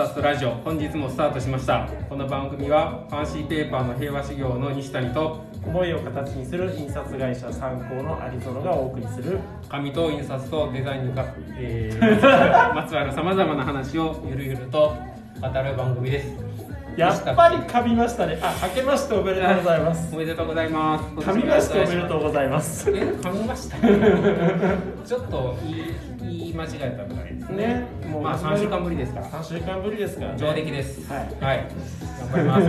と印刷ラジオ本日もスタートしました。この番組はファンシーペーパーの平和修行の西谷と思いを形にする印刷会社参考のアリゾノがお送りする紙と印刷とデザインにか、えー、まつわるさまざまな話をゆるゆると語る番組ですやっぱり噛みましたね。あ明けましておめでとうございます。おめでとうございます。噛みましておめでとうございます。え噛みました？ちょっと言い言い間違えたみたいですね。ね。もうまあ3週間ぶりですから。3週間ぶりですか。らね上出来です。はいはい、頑張ります。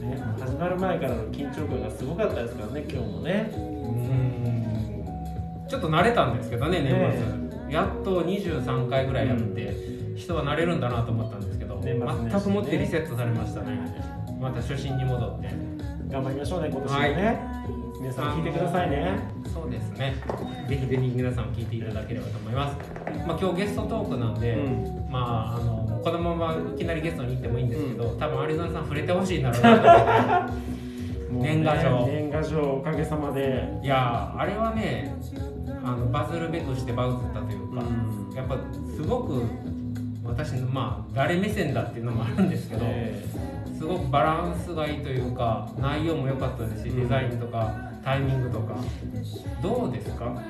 ね、始まる前からの緊張感がすごかったですからね今日もね。うーん。ちょっと慣れたんですけどね年末、やっと23回ぐらいやって、人は慣れるんだなと思ったんですけど、ね。全くもってリセットされましたね。また初心に戻って。頑張りましょうね今年もね、皆さん聞いてくださいね。そうですね。ぜひぜひ皆さん聞いていただければと思います、まあ、今日ゲストトークなんで、うん。まああのこのままいきなりゲストに行ってもいいんですけど、多分アリゾナさん触れてほしいな 年賀状。年賀状おかげさまで。いやーあれはねあのバズるべくしてバズったというか、うん。やっぱすごく私のまあ誰目線だっていうのもあるんですけど、えすごくバランスがいいというか内容も良かったですしうん。デザインとかタイミングとか。どうですか？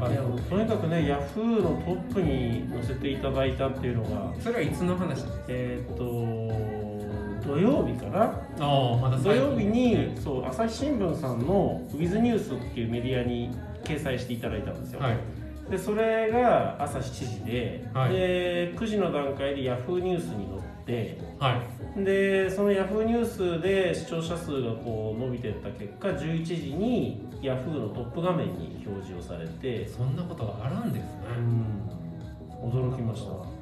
いやとにかくねヤフーのトップに載せていただいたっていうのがそれはいつの話ですえっ、と土曜日かな？ああまだ土曜日にそう朝日新聞さんの「ウィズニュースっていうメディアに掲載していただいたんですよ、はいでそれが朝7時で,、はい。で9時の段階でヤフーニュースに載ってはい。でそのヤフーニュースで視聴者数がこう伸びていった結果11時にヤフーのトップ画面に表示をされてそんなことがあるんですね、うん。驚きました、うん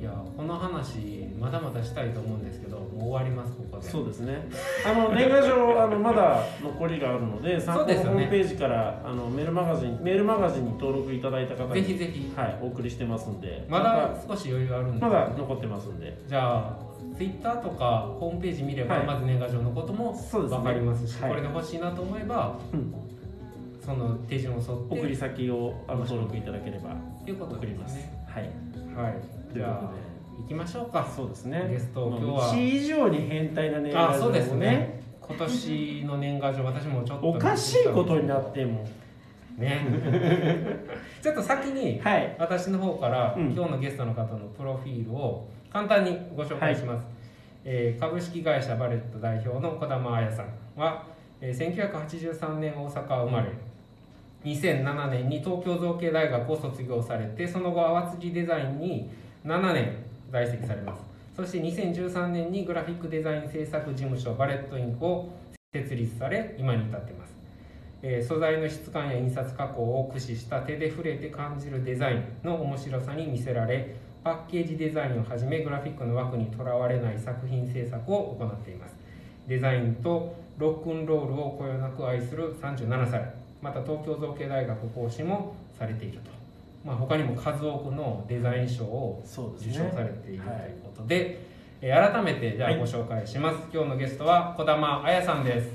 いやこの話まだまだしたいと思うんですけどもう終わりますここで。そうですね。あの年賀状あのまだ残りがあるので、参考ホームページからあのメールマガジンメールマガジンに登録いただいた方にぜひぜひ。はいお送りしてますんで、まだ少し余裕あるんで。まだ残ってますんで、じゃあツイッターとかホームページ見れば、はい。まず年賀状のことも分かりますしはい。これで欲しいなと思えばうん、その手順を沿って送り先をあの登録いただければということ送ります。すでね。はい。はいということあ行きましょうか。そうですね。ゲストまあ今日は。うち以上に変態な年賀状をあそうですね。今年の年賀状私もちょっとおかしいことになってもね。ちょっと先にはい。私の方から、うん。今日のゲストの方のプロフィールを簡単にご紹介します、えー株式会社バレット代表の児玉彩さんは、えー1983年大阪生まれ。2007年に東京造形大学を卒業されてその後淡辻デザインに7年在籍されます。そして2013年にグラフィックデザイン制作事務所バレットインクを設立され今に至っています。えー素材の質感や印刷加工を駆使した手で触れて感じるデザインの面白さに魅せられパッケージデザインをはじめグラフィックの枠にとらわれない作品制作を行っています。デザインとロックンロールをこよなく愛する37歳また東京造形大学講師もされていると、まあ、他にも数多くのデザイン賞を。受賞されているとはいいうことで、えー改めてじゃあはいご紹介します、今日のゲストは児玉彩さんですよよ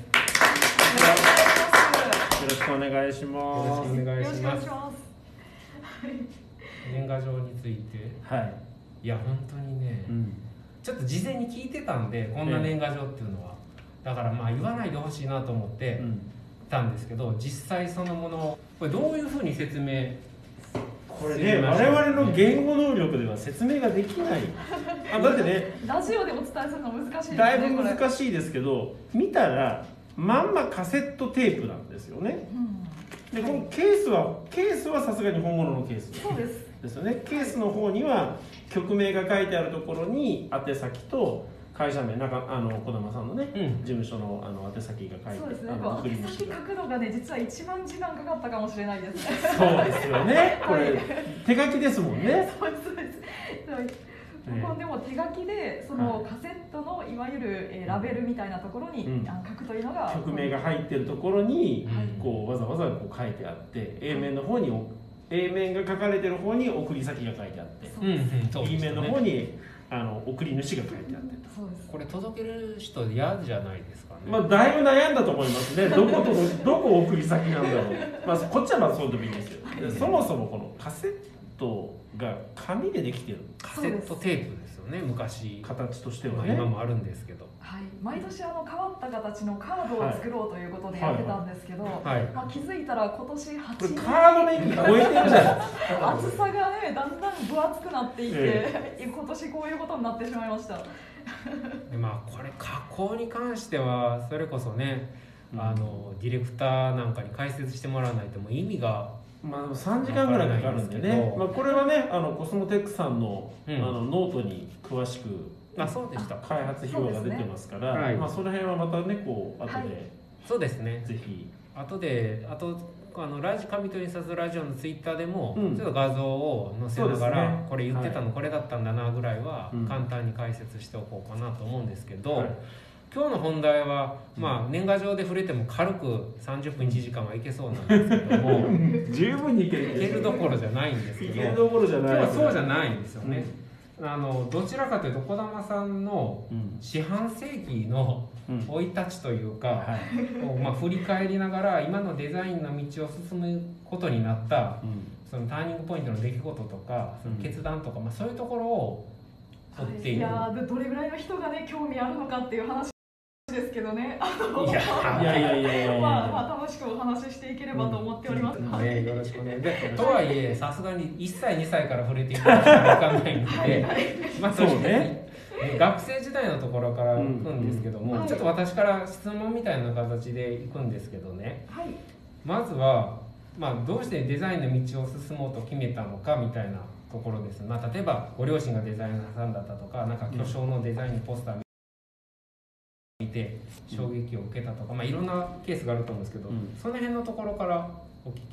ろしくお願いしまろしくお願いよろしくお願いします。年賀状についてす。はい。いや本当にね、うん。ちょっと事前に聞いてたんでこんな年賀状っていうのは、だからまあ言わないでほしいなと思ってうんたんですけど実際そのものをこれどういうふうに説明これね、我々の言語能力では説明ができない。あだってね、ラジオでお伝えするの難しいですね。だいぶ難しいですけど、見たら、まんまカセットテープなんですよね。うんで、このケースは、ケースはさすがに本物のケースそうです。ですよね。ケースの方には、曲名が書いてあるところに、宛先と、会社名なんかあの児玉さんのねうん。事務所のあの宛先が書いてそうですね。宛先書くのがね実は一番時間かかったかもしれないですね。そうですよね。これ、はい手書きですもんね。そうですそうです。はい僕はでも手書きでそのカセットのいわゆるえーラベルみたいなところにうん。書くというのが曲名が入ってるところにはい。こうわざわざこう書いてあって A 面の方に A 面が書かれてる方に送り先が書いてあってそううん B 面の方にあの送り主が書いてあってこれ届ける人嫌じゃないですかね、まあだいぶ悩んだと思いますね。どことどこ送り先なんだろう。まあこっちはまあそうでもいいんですよ。でそもそもこのカセットが紙でできてるカセットテープですよね。昔、形としてまあ、はね今もあるんですけど。はい、毎年あの変わった形のカードを作ろうということでやってたんですけど、はい。まあ、気づいたら今年これ8カードの意味超えてるじゃないですか。厚さがねだんだん分厚くなっていって、今年こういうことになってしまいました でまあこれ加工に関してはそれこそね、あのディレクターなんかに解説してもらわないともう意味がまあでも3時間ぐらいかかるんですけど。まあ、これはねあのコスモテックさんの,、うん。あのノートに詳しくあそうでした。開発費用が出てますからそまあ、その辺はまたねこう後はい。でそうですね。ぜひ、後であとあのラジ紙と印刷ラジオのツイッターでも、うん。ちょっと画像を載せながら、ね。これ言ってたの、はこれだったんだなぐらいはうん。簡単に解説しておこうかなと思うんですけど、はい。今日の本題は、まあ、年賀状で触れても軽く30分1時間はいけそうなんですけども 十分にいける。どころじゃないんですけいどけるどころじゃ今ない。日はそうじゃい、ないんですよね。あのどちらかというと児玉さんのうん。四半世紀のうん。生い立ちというか、はい。をまあ、振り返りながら今のデザインの道を進むことになったうん。そのターニングポイントの出来事とかその決断とか、まあ、そういうところを追っている。い。やーでどれぐらいの人がね興味あるのかっていう話ですけどね。いやいやいやいやいやいや。まあ、まあ楽しくお話ししていければと思っております、はい。ね、よろしくお願いでとはいえさすがに1歳2歳から触れていくわけにはいかないので、まあそうね。学生時代のところから行くんですけども、うん。うん。ちょっと私から質問みたいな形で行くんですけどね。はい。まずは、まあ、どうしてデザインの道を進もうと決めたのかみたいなところです、まあ、例えばご両親がデザイナーさんだったとかなんか巨匠のデザインポスター見て衝撃を受けたとか、まあ、いろんなケースがあると思うんですけど、うん。その辺のところから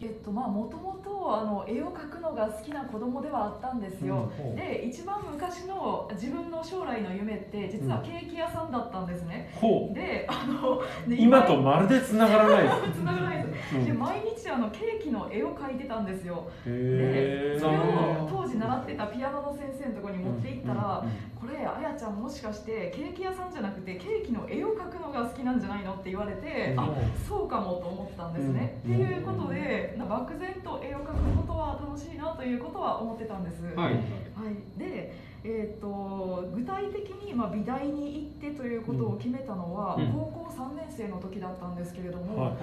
えっとまあもともとあの絵を描くのが好きな子供ではあったんですよ、うんで一番昔の自分の将来の夢って実はケーキ屋さんだったんですね、ほう。であので今とまるで繋がらないです、つながらないです、うん。で毎日あのケーキの絵を描いてたんですよ。でそれを当時習ってたピアノの先生のところに持って行ったら、これあやちゃんもしかしてケーキ屋さんじゃなくてケーキの絵を描くのが好きなんじゃないのって言われて、うん。あそうかもと思ったんですね、うん。っていうことでな漠然と絵を描くことは楽しいなということは思ってたんです、はい。はい、で、えー、と具体的に、まあ、美大に行ってということを決めたのは、うん。高校3年生の時だったんですけれども、はい。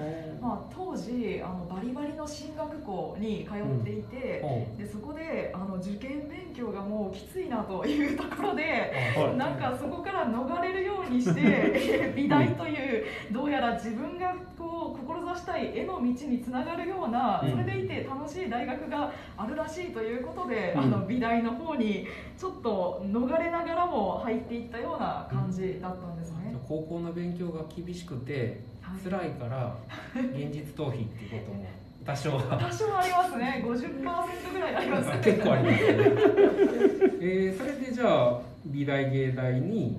まあ、当時あのバリバリの進学校に通っていて、ほでそこであの受験勉強がもうきついなというところで。うはい。なんかそこから逃れるようにしてえー 美大というどうやら自分がこう志したい絵の道につながるようなうん。それでいて楽しい大学があるらしいということで、うん。あの美大の方にちょっと逃れながらも入っていったような感じだったんですね。高校の勉強が厳しくてはい。辛いから現実逃避っていうことも多少は。多少ありますね。50%ぐらいありますね。結構ありますね、えーそれでじゃあ美大芸大に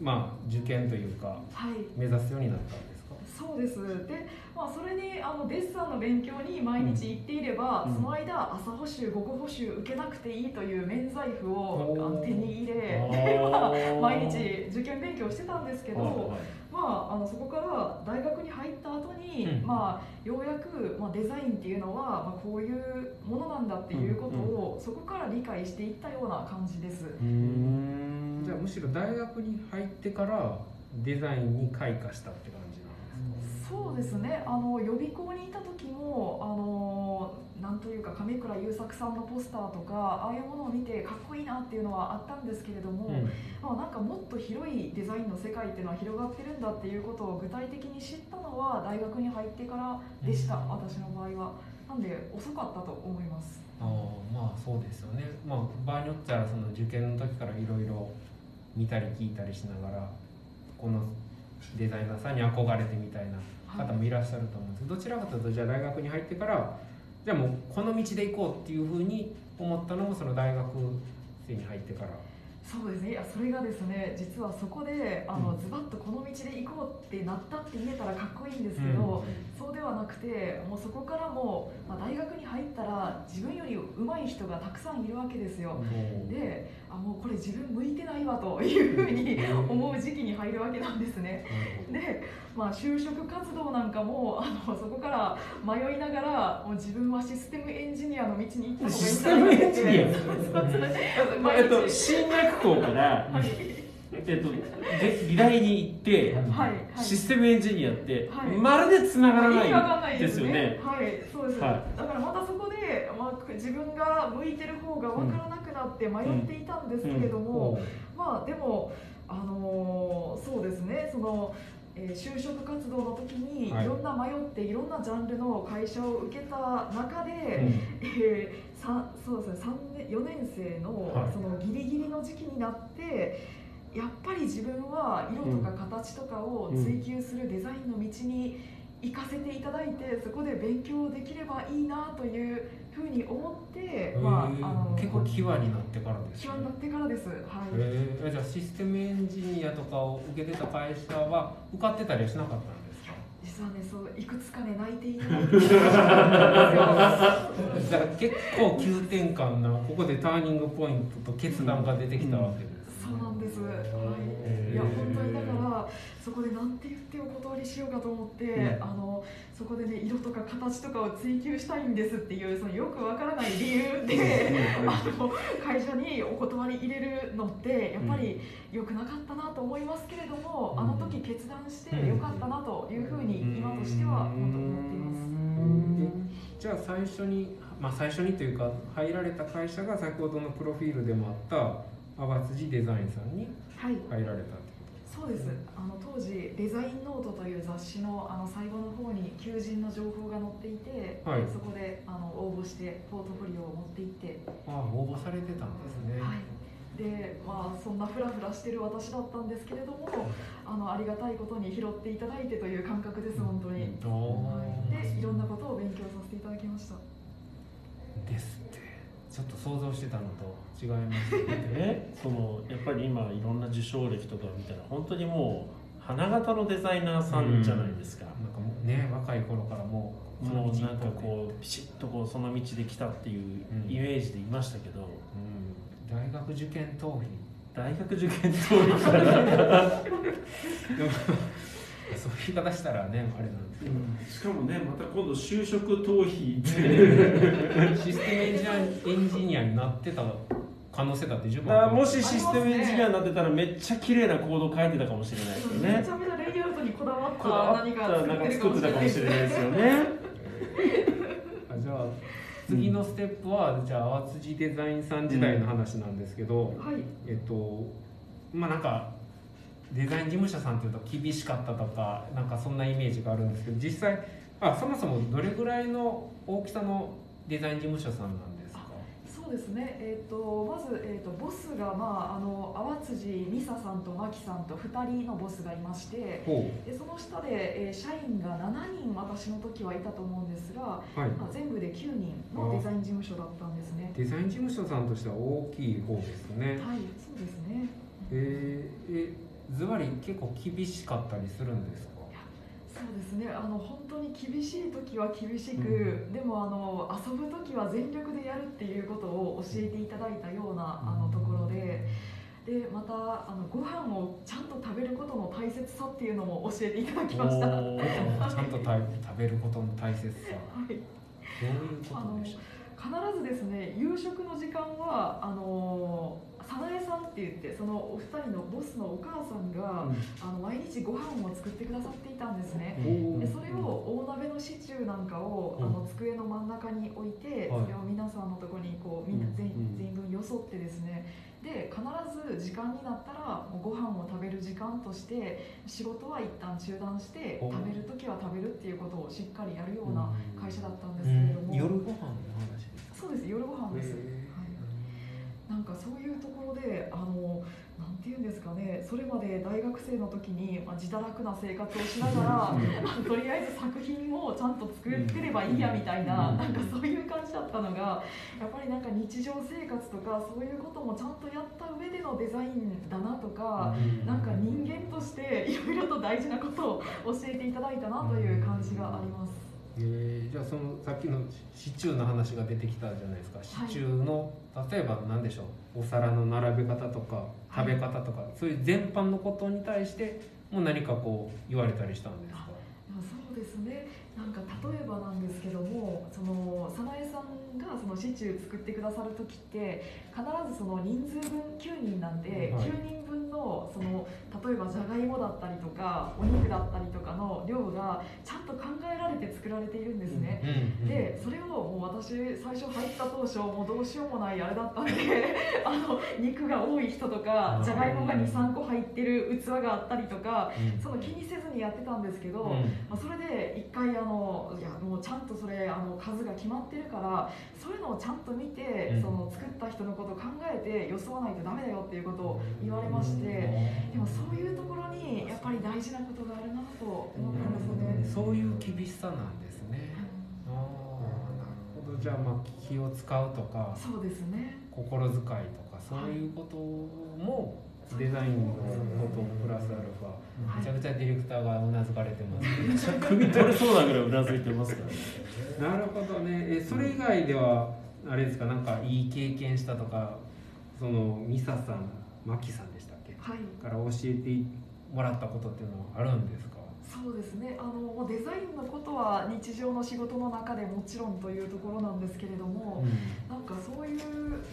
まあ受験というかはい。目指すようになったそうです。で、まあ、それにあのデッサンの勉強に毎日行っていれば、うん。その間朝補習午後補習受けなくていいという免罪符をあの手に入れ まあー毎日受験勉強してたんですけど、はいはいまあ、あのそこから大学に入った後に、うん。まあ、ようやく、まあ、デザインっていうのは、まあ、こういうものなんだっていうことを、そこから理解していったような感じです。じゃあむしろ大学に入ってからデザインに開花したって感じそうですね。あの予備校にいた時もあのなんというか亀倉優作さんのポスターとかああいうものを見てかっこいいなっていうのはあったんですけれども、うん。まあ、なんかもっと広いデザインの世界っていうのは広がってるんだっていうことを具体的に知ったのは大学に入ってからでした、うん。私の場合は。なんで遅かったと思います。あーまあそうですよね、まあ、場合によってはその受験の時からいろいろ見たり聞いたりしながらこのデザイナーさんに憧れてみたいな方もいらっしゃると思うんですけどどちらかというとじゃあ大学に入ってからじゃあもうこの道で行こうっていうふうに思ったのもその大学生に入ってからそうですね。いやそれがですね実はそこであの、うん。ズバッとこの道で行こうってなったって言えたらかっこいいんですけど、そうではなくてもうそこからも、まあ、大学に入ったら自分より上手い人がたくさんいるわけですよ。であもうこれ自分向いてないわというふうに思う時期に入るわけなんですね。で、まあ、就職活動なんかもあのそこから迷いながらもう自分はシステムエンジニアの道に行った方がいいんじゃないか学校から、はいえっと、で美大に行って、システムエンジニアって、はい。まるで繋がらなないいですよね。ね。はい、そうです。はだからまたそこで、まあ、自分が向いてる方がわからなくなって迷っていたんですけれども、まあでもあのーそうですね、その。えー就職活動の時にはい。いろんな迷っていろんなジャンルの会社を受けた中で、うん。えそうですね三年4年生のはい。そのギリギリの時期になってやっぱり自分は色とか形とかを追求するデザインの道に行かせていただいてそこで勉強できればいいなというふうに思って、まあ、あの結構際になってからです際になってからです。はい。えー。じゃあシステムエンジニアとかを受けてた会社は受かってたりはしなかったんですか実はねそういくつかね泣いていただいて結構急転換なここでターニングポイントと決断が出てきたわけです、そうなんです。はい。いや本当にらそこでなんて言ってお断りしようかと思って、うん。あのそこでね色とか形とかを追求したいんですっていうそのよくわからない理由で。あの会社にお断り入れるのってやっぱり良くなかったなと思いますけれども、あの時決断して良かったなというふうに今としては本当に思っています。じゃあ最初にまあ最初にというか入られた会社が先ほどのプロフィールでもあった淡辻デザインさんにはい。入られたそうです。あの当時「デザインノート」という雑誌のあの最後の方に求人の情報が載っていて、はい。そこであの応募してポートフォリオを持って行って、ああ応募されてたんですね、はい、でまあそんなフラフラしてる私だったんですけれどもあのありがたいことに拾っていただいてという感覚です本当に、おはい、でいろんなことを勉強させていただきました。ですってちょっと想像してたのと違いますね。ね、そのやっぱり今いろんな受賞歴とか見たら本当にもう花形のデザイナーさんじゃないですか、なんかもうね若い頃からもうもうなんかう、こうピシッとこうその道で来たっていううん。イメージでいましたけど、うん、大学受験逃避大学受験通りか そういう言い方したらねあれなんですけど、しかもねまた今度就職逃避って システムエンジニアエンジニアになってた可能性だって十分まあもしシステムエンジニアになってたらめっちゃ綺麗なコード書いてたかもしれないですよね。めちゃめちゃレイアウトにこだわった何かなんか作ってて作ったかたかもしれないでですすよね。あじゃあ次のステップは、じゃあ淡辻デザインさん時代の話なんですけど、はい。えっとまあなんかデザイン事務所さんっていうと厳しかったとかなんかそんなイメージがあるんですけど実際あそもそもどれぐらいの大きさのデザイン事務所さんなんですか？そうですね、えー、とまず、えー、とボスが、まあ、あの淡辻美沙さんと真木さんと2人のボスがいましてほでその下で、えー社員が7人私の時はいたと思うんですが、うはい。まあ、全部で9人のデザイン事務所だったんですね。デザイン事務所さんとしては大きい方ですね。はい、そうですね。えー。えズバリ結構厳しかったりするんですか？そうですね。あの本当に厳しい時は厳しく、うん。でもあの遊ぶ時は全力でやるっていうことを教えていただいたようなあのところででまたあのご飯をちゃんと食べることの大切さっていうのも教えていただきました。ちゃんとた食べることの大切さ。どういうことでしょ必ずですね夕食の時間はあの早苗さんって言ってそのお二人のボスのお母さんが、あの毎日ご飯を作ってくださっていたんですね。うでそれを大鍋のシチューなんかを、うん。あの机の真ん中に置いて、はい。それを皆さんのところにこうみんな全,、うん。全員分よそってですね。で必ず時間になったらもうご飯を食べる時間として仕事は一旦中断してお食べる時は食べるっていうことをしっかりやるような会社だったんですうんけれども、夜ご飯の話ですそうです夜ご飯です、なんかそういうところであのなんていうんですかねそれまで大学生の時に、まあ、自堕落な生活をしながらとりあえず作品をちゃんと作ってればいいやみたいななんかそういう感じだったのがやっぱりなんか日常生活とかそういうこともちゃんとやった上でのデザインだなとかなんか人間としていろいろと大事なことを教えていただいたなという感じがあります。えー、じゃあそのさっきのシチューの話が出てきたじゃないですか。シチューの、はい、例えば何でしょう。お皿の並べ方とか食べ方とか、はい、そういう全般のことに対しても何かこう言われたりしたんですか？そうですね。なんか例えばなんですけどもその早苗さんがそのシチュー作ってくださる時って必ずその人数分9人なんで、はい、9人分のその例えばじゃがいもだったりとかお肉だったりとかの量がちゃんと考えられて作られているんですね、でそれをもう私最初入った当初もうどうしようもないあれだったんで あの肉が多い人とかじゃがいもが23個入ってる器があったりとか、うん、その気にせずにやってたんですけど、うん、まあ、それで一回あのいやもうちゃんとそれあの数が決まってるからそういうのをちゃんと見て、うん、その作った人のことを考えてよそわないとダメだよっていうことを言われまして、でもそういうところにやっぱり大事なことがあるなと思ったんですよね。そういう厳しさなんですね。ああなるほど。じゃあまあ気を使うとかそうですね。心遣いとかそういうことも、デザインのことプラスアルファ、めちゃくちゃディレクターがうなずかれてます、ね、首取れそうなぐらいうなずいてますからね。なるほどね。えそれ以外ではあれですか？なんかいい経験したとかそのミサさんマキさんでしたっけ、はい、から教えてもらったことっていうのはあるんですか？そうですね。あのデザインのことは日常の仕事の中でもちろんというところなんですけれども、うん、なんかそういう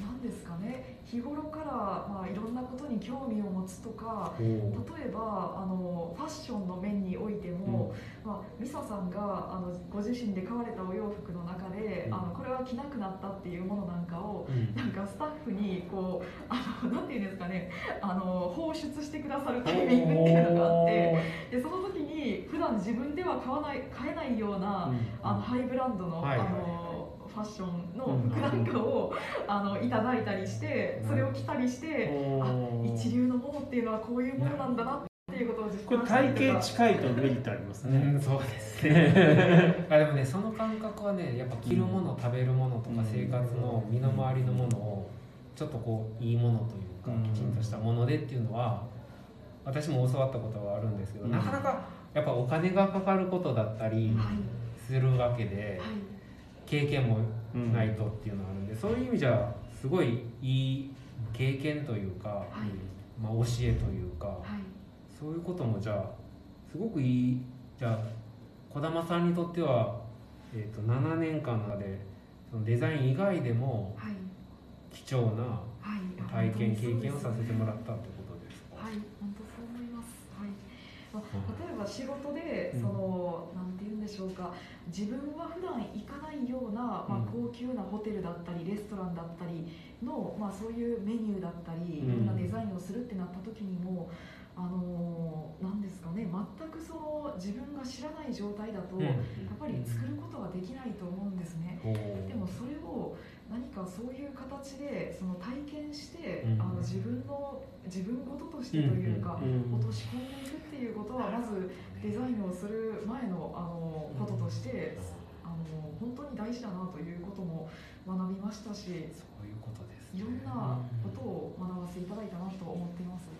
なんですかね。日頃から、まあ、いろんなことに興味を持つとか例えばあのファッションの面においても、うん、まあ、ミサさんがあのご自身で買われたお洋服の中で、うん、あのこれは着なくなったっていうものなんかを、なんかスタッフにこうあのなんていうんですかね。あの放出してくださるタイミングっていうのがあってでその時に普段自分では買わない買えないような、うん、あのハイブランドの、はい、あのファッションの服なんかを、あのいただいたりしてそれを着たりして、あ一流のものっていうのはこういうものなんだなっていうことを実感したり体型近いとメリットありますね、うん、そうですね。あでもねその感覚はねやっぱ着るもの、食べるものとか生活の身の回りのものをちょっとこういいものというか、きちんとしたものでっていうのは私も教わったことはあるんですけど、なかなかやっぱお金がかかることだったりするわけで、経験もないとっていうのがあるんで、そういう意味じゃすごいいい経験というか、まあ、教えというか、そういうこともじゃあすごくいい。じゃあ児玉さんにとっては、えー、と7年間の中でそのデザイン以外でも貴重な体験、経験をさせてもらったってことですか、はい本当そう思います、はいまあ、例えば仕事でその、うん、なんて言うんでしょうか自分は普段行かないような、まあ、高級なホテルだったりレストランだったりの、まあ、そういうメニューだったりいろんなデザインをするってなった時にも、あのなんですかね全くその自分が知らない状態だと、やっぱり作ることはできないと思うんですね。でもそれを何かそういう形でその体験して、うん、あの自分の自分事としてというか、落とし込んでいくっていうことはまずデザインをする前のあのこととして、あの本当に大事だなということも学びましたしそういうことです、ね、いろんなことを学ばせていただいたなと思っています。な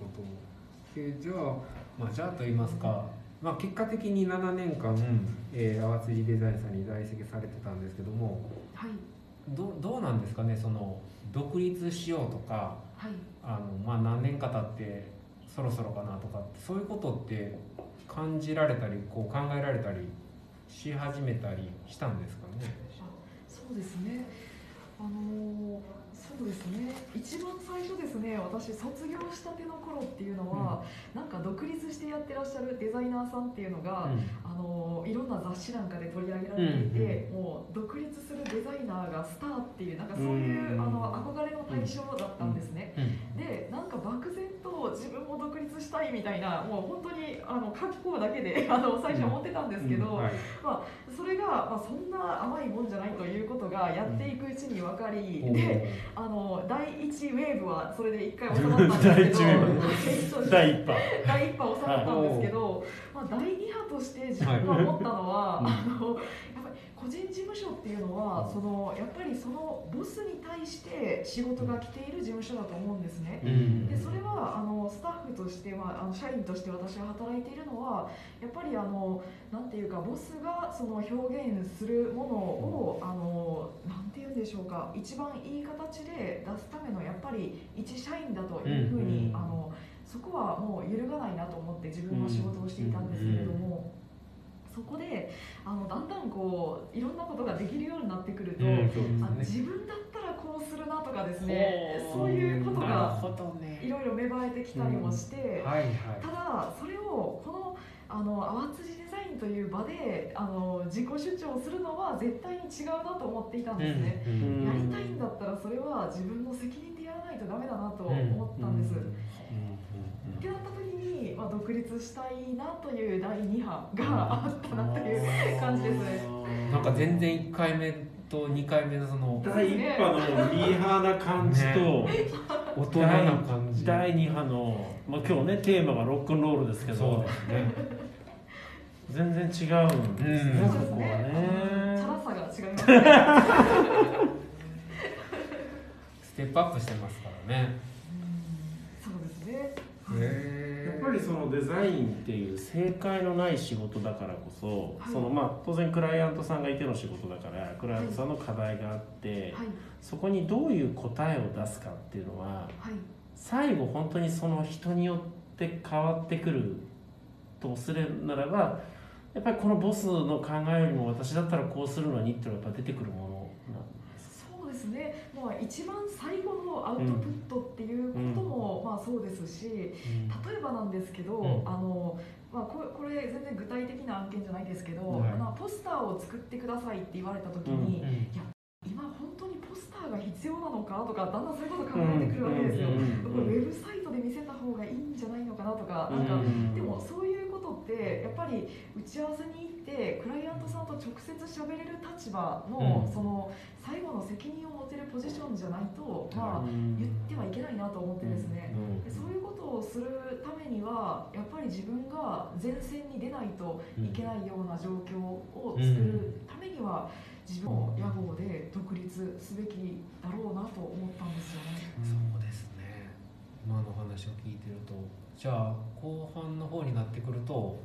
るほど。えじゃあ、まあ、じゃあと言いますか、まあ、結果的に7年間、えー、淡辻デザインさんに在籍されてたんですけども、はい、どどうなんですかねその独立しようとか、はい、あのまあ、何年か経ってそろそろかなとかそういうことって感じられたりこう考えられたりし始めたりしたんですかね。そうですね。あのそうですね。一番最初ですね私卒業したての頃っていうのは、うん、なんか独立してやってらっしゃるデザイナーさんっていうのが、うん、あのいろんな雑誌なんかで取り上げられていて、うん、もう独立するデザイナーがスターっていうなんかそういう、あの憧れの対象だったんですね、でなんか漠然と自分も独立したいみたいなもう本当にあの格好だけであの最初思ってたんですけど、はい。まあ、それが、まあ、そんな甘いもんじゃないということがやっていくうちに分かり、おーであの第1ウェーブはそれで1回収まったんですけど 第一ウェーブ。えっと第一波。第1波収まったんですけど、まあ、第2波として自分が思ったのは、はいあの個人事務所っていうのはそのやっぱりそのボスに対して仕事が来ている事務所だと思うんですね。うんでそれはあのスタッフとして、まあ、あの社員として私が働いているのはやっぱりあのなんていうかボスがその表現するものをあのなんていうんでしょうか一番いい形で出すためのやっぱり一社員だというふうに、うんあのそこはもう揺るがないなと思って自分は仕事をしていたんですけれども。そこであのだんだんこういろんなことができるようになってくると、うんそうあ自分だったらこうするなとかですねそういうことがほどね。いろいろ芽生えてきたりもして、はいはい。ただそれをこのあの淡辻デザインという場であの自己主張するのは絶対に違うなと思っていたんですね、うんうんやりたいんだったらそれは自分の責任でやらないとダメだなと思ったんです、ってなった時に、まあ、独立したいなという第2波があったなという感じですねなんか全然1回目と2回目のその第一波のミーハーな感じと、大人な感じ。第二波の、まあ、今日ねテーマがロックンロールですけそうどですね。全然違うんですね、うん。そこはチャねラさが違いますね。ステップアップしてますからねやっぱりそのデザインっていう正解のない仕事だからこそ、はい。そのまあ当然クライアントさんがいての仕事だからクライアントさんの課題があって、はい。そこにどういう答えを出すかっていうのははい。最後本当にその人によって変わってくるとするならばやっぱりこのボスの考えよりも私だったらこうするのにっていうのはやっぱ出てくるものですね、まあ、一番最後のアウトプットっていうことも、まあ、そうですし例えばなんですけど、うん。あのまあ、これこれ全然具体的な案件じゃないですけど、はい。まあ、ポスターを作ってくださいって言われた時うんに、うん。今本当にポスターが必要なのかとかだんだんそういうこと考えてくるわけですよ。うんこれウェブサイトで見せた方がいいんじゃないのかなとか、なんかうん。でもそういうことってやっぱり打ち合わせに行ってクライアントさんと直接喋れる立場の、うん。その最後の責任を持てるポジションじゃないと、まあ、うん言ってはいけないなと思ってですね、うん。でそういうことをするためにはやっぱり自分が前線に出ないといけないような状況を作るためには自分の屋号でじゃあ後半の方になってくると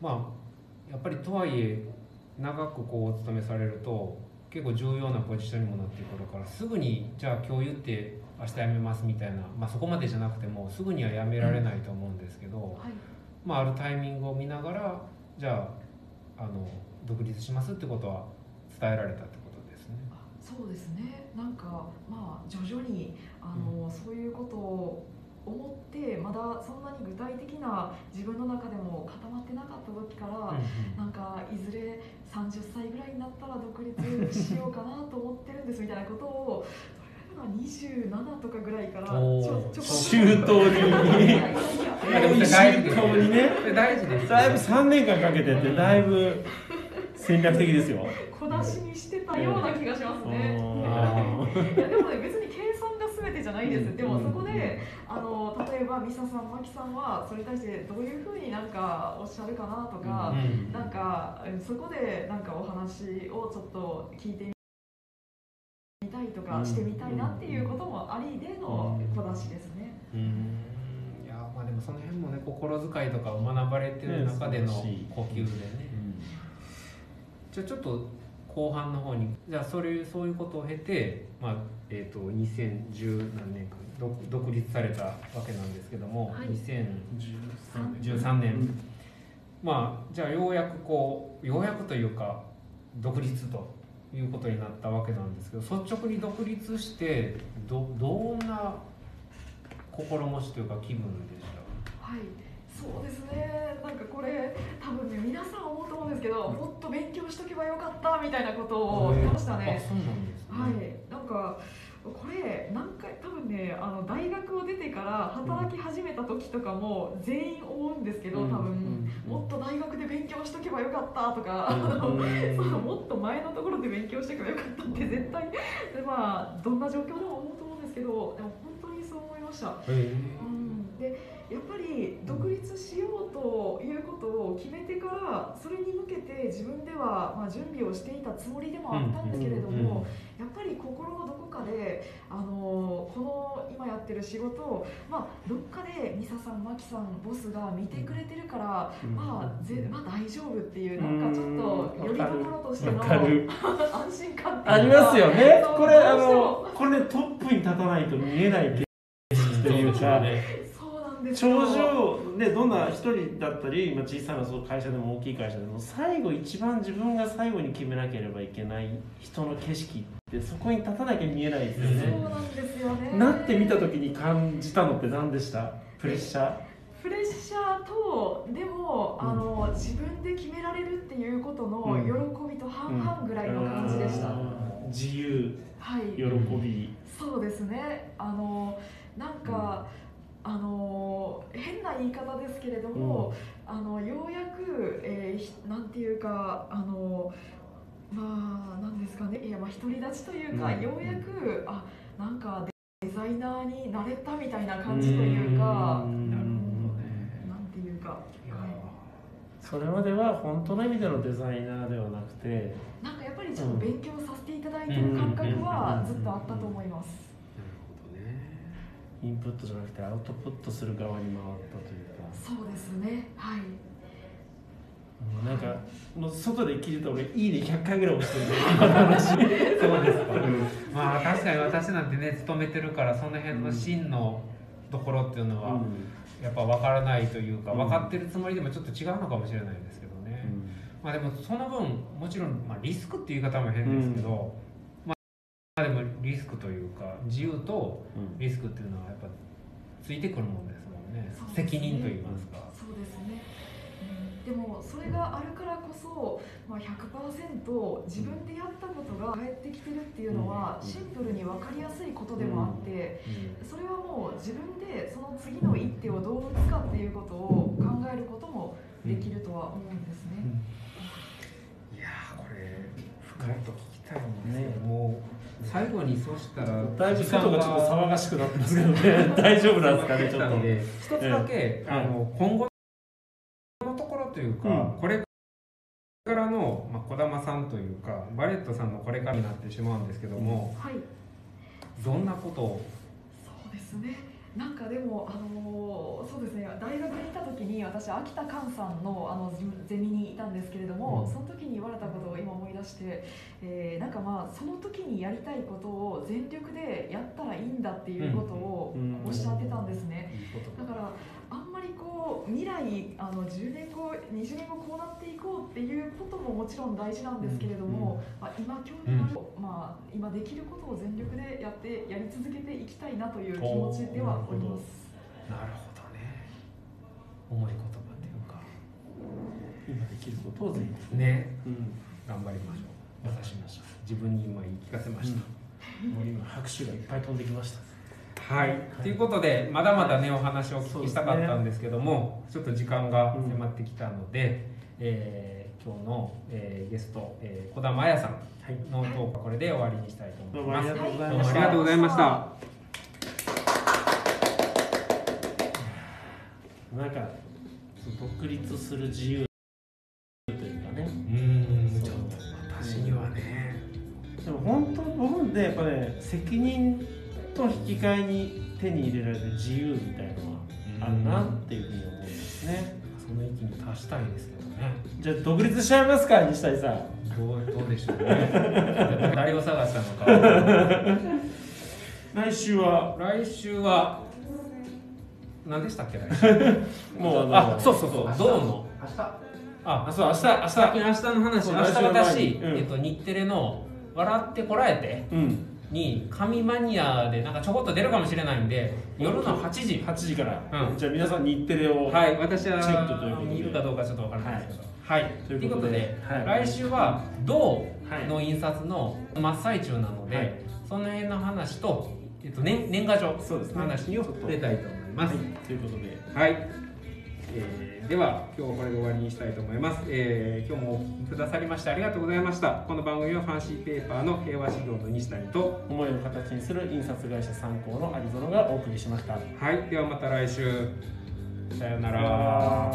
まあやっぱりとはいえ長くこうお勤めされると結構重要なポジションにもなってくるからすぐにじゃあ今日言って明日辞めますみたいな、まあ、そこまでじゃなくてもすぐには辞められないと思うんですけど、はい。まあ、あるタイミングを見ながらじゃああの独立しますってことは伝えられたってことですね。あそうですね。なんかまあ徐々にあの、そういうことを思ってまだそんなに具体的な自分の中でも固まってなかった時から、なんかいずれ30歳ぐらいになったら独立しようかなと思ってるんですみたいなことをどれぐらいかな27とかぐらいから周到に。大事ですだいぶ3年間かけてってだいぶ戦略的ですよ。小出しにしてたような気がしますね。あいやでもね別に全てじゃないです。でもそこうん。であの例えばミサさん、マキさんはそれに対してどういうふうになんかおっしゃるかなとか、うん。なんかうんそこでなんかお話をちょっと聞いてみたいとかうん。してみたいなっていうこともありでの小出しですね。うん。いやまあでもその辺もね心遣いとかを学ばれてる中での呼吸でね、じゃあちょっと後半の方にじゃあそれそういうことを経て、まあえー、と2010何年か独独立されたわけなんですけども、はい。2013年、まあじゃあようやくこうようやくというか独立ということになったわけなんですけど率直に独立してどどんな心持ちというか気分でした？はい、そうですね。なんかこれ多分ね皆さん思うと思うんですけど、もっと勉強しとけばよかったみたいなことを言ってましたあね。そうなんですね、はい、なんかこれ何回多分ねあの大学を出てから働き始めた時とかも全員思うんですけど多分、もっと大学で勉強しとけばよかったとか、あのそのもっと前のところで勉強しとけばよかったって絶対でまあどんな状況でも思うと思うんですけどでも本当にそう思いました。うん、でやっぱり独立しようということを決めてからそれに向けて自分ではまあ準備をしていたつもりでもあったんですけれども、やっぱり心のどこかであのこの今やってる仕事を、まあ、どっかでミサさん、マキさん、ボスが見てくれてるから、まあぜまあ、大丈夫っていうなんかちょっとよりどころとしての安心感っていうか。ありますよね。これあのこれねトップに立たないと見えない景色というか頂上でどんな一人だったり、まあ、小さなそう会社でも大きい会社でも最後一番自分が最後に決めなければいけない人の景色ってそこに立たなきゃ見えないですよそうね。なんですよね。なって見た時に感じたのって何でした？プレッシャープレッシャーとでも、うん。あの自分で決められるっていうことのうん。喜びと半々ぐらいの感じでした、うん。自由。はい。喜び、そうですね。あのなんか、あの変な言い方ですけれども、あのようやく、えーひなんていうかあのまあなんですかね。いやまあ独り立ちというか、うん。ようやくあなんかデザイナーになれたみたいな感じというか、うん。なるほどね。なんていうか、いやはい。それまでは本当の意味でのデザイナーではなくてなんかやっぱりちょっと勉強させていただいてる感覚はずっとあったと思います。インプットじゃなくてアウトプットする側に回ったというか。そうですね。はい。もうなんかもう外で聞いてた俺いいね100回ぐらい押してるんで今の話。そうですか、まあ確かに私なんてね勤めてるからその辺の真のところっていうのはやっぱ分からないというかうん。分かってるつもりでもちょっと違うのかもしれないですけどね、まあでもその分もちろん、まあ、リスクっていう言い方も変ですけど、まあでもリスクというか自由とリスクっていうのはやっぱついてくるもんですもんね。そうですね。責任といいますか、そうですね。うん。でもそれがあるからこそ、まあ、100%自分でやったことが返ってきてるっていうのはうん。シンプルに分かりやすいことでもあってうん。それはもう自分でその次の一手をどう打つかっていうことを考えることもできるとは思うんですね。いやーこれ深いと聞きたいんですねけど、もう最後にそしたらだいぶ外がちょっと騒がしくなってますけどね。大丈夫なんですかねちょっと。で一つだけ、ええ。あの今後のところというか、うん。これからの、まあ、児玉さんというかバレットさんのこれからになってしまうんですけども、はい。どんなことを？そうですね。なんかでもあのーそうですね。大学にいた時に私秋田寛さんのあのゼゼミにいたんですけれども、うん。その時に言われたことを今思い出して、えーなんかまあその時にやりたいことを全力でやったらいいんだっていうことをうん。おっしゃってたんですね。いいこと。だからりこう未来あの10年後20年後こうなっていこうっていうことももちろん大事なんですけれども、まあ、今興味ある、まあ、今できることを全力でやってやり続けていきたいなという気持ちではおります。なるほどね。重い言葉っていうか。今できることを全部ね。うん。頑張りましょう。私も自分に今言い聞かせました、もう今拍手がいっぱい飛んできましたはい、ということでまだまだねお話をお聞きしたかったんですけども、ちょっと時間が迫ってきたので、えー今日の、えーゲスト、えー、小田真彩さんのトークはこれで終わりにしたいと思います。どうもありがとうございました。なんか独立する自由というかね。うん、ちょっと私にはね、でも本当僕ねやっぱね責任と引き換えに手に入れられる自由みたいのはあるなっていうふうに思うんですねその域に達したいですけどね。じゃあ独立しちゃいますか西谷さんどうどうでしょうね。誰を探したのか。来週は？来週は何でしたっけ来週？もうあそうそうそう。どうの？明日ああそう明日明先に明日の話明日私、にうんえっと、日テレの「笑ってこらえてうん」に神マニアでなんかちょこっと出るかもしれないんで夜の8時。8時から、うん。じゃあ皆さん日テレを、はい私はチェックということで。見るかどうかちょっとわからないですけど。はい、とといこで。いううこととではい。来週はどうの印刷の真っ最中なので、はい。その辺の話と、えっと、年年賀状そうですね。話を触れたいと思います。ということで。はい、えーでは今日はこれで終わりにしたいと思います、えー今日もお聞きくださりましてありがとうございました。この番組はファンシーペーパーの平和指導の西谷と思いを形にする印刷会社参考のアリゾナがお送りしました。はいではまた来週。さようなら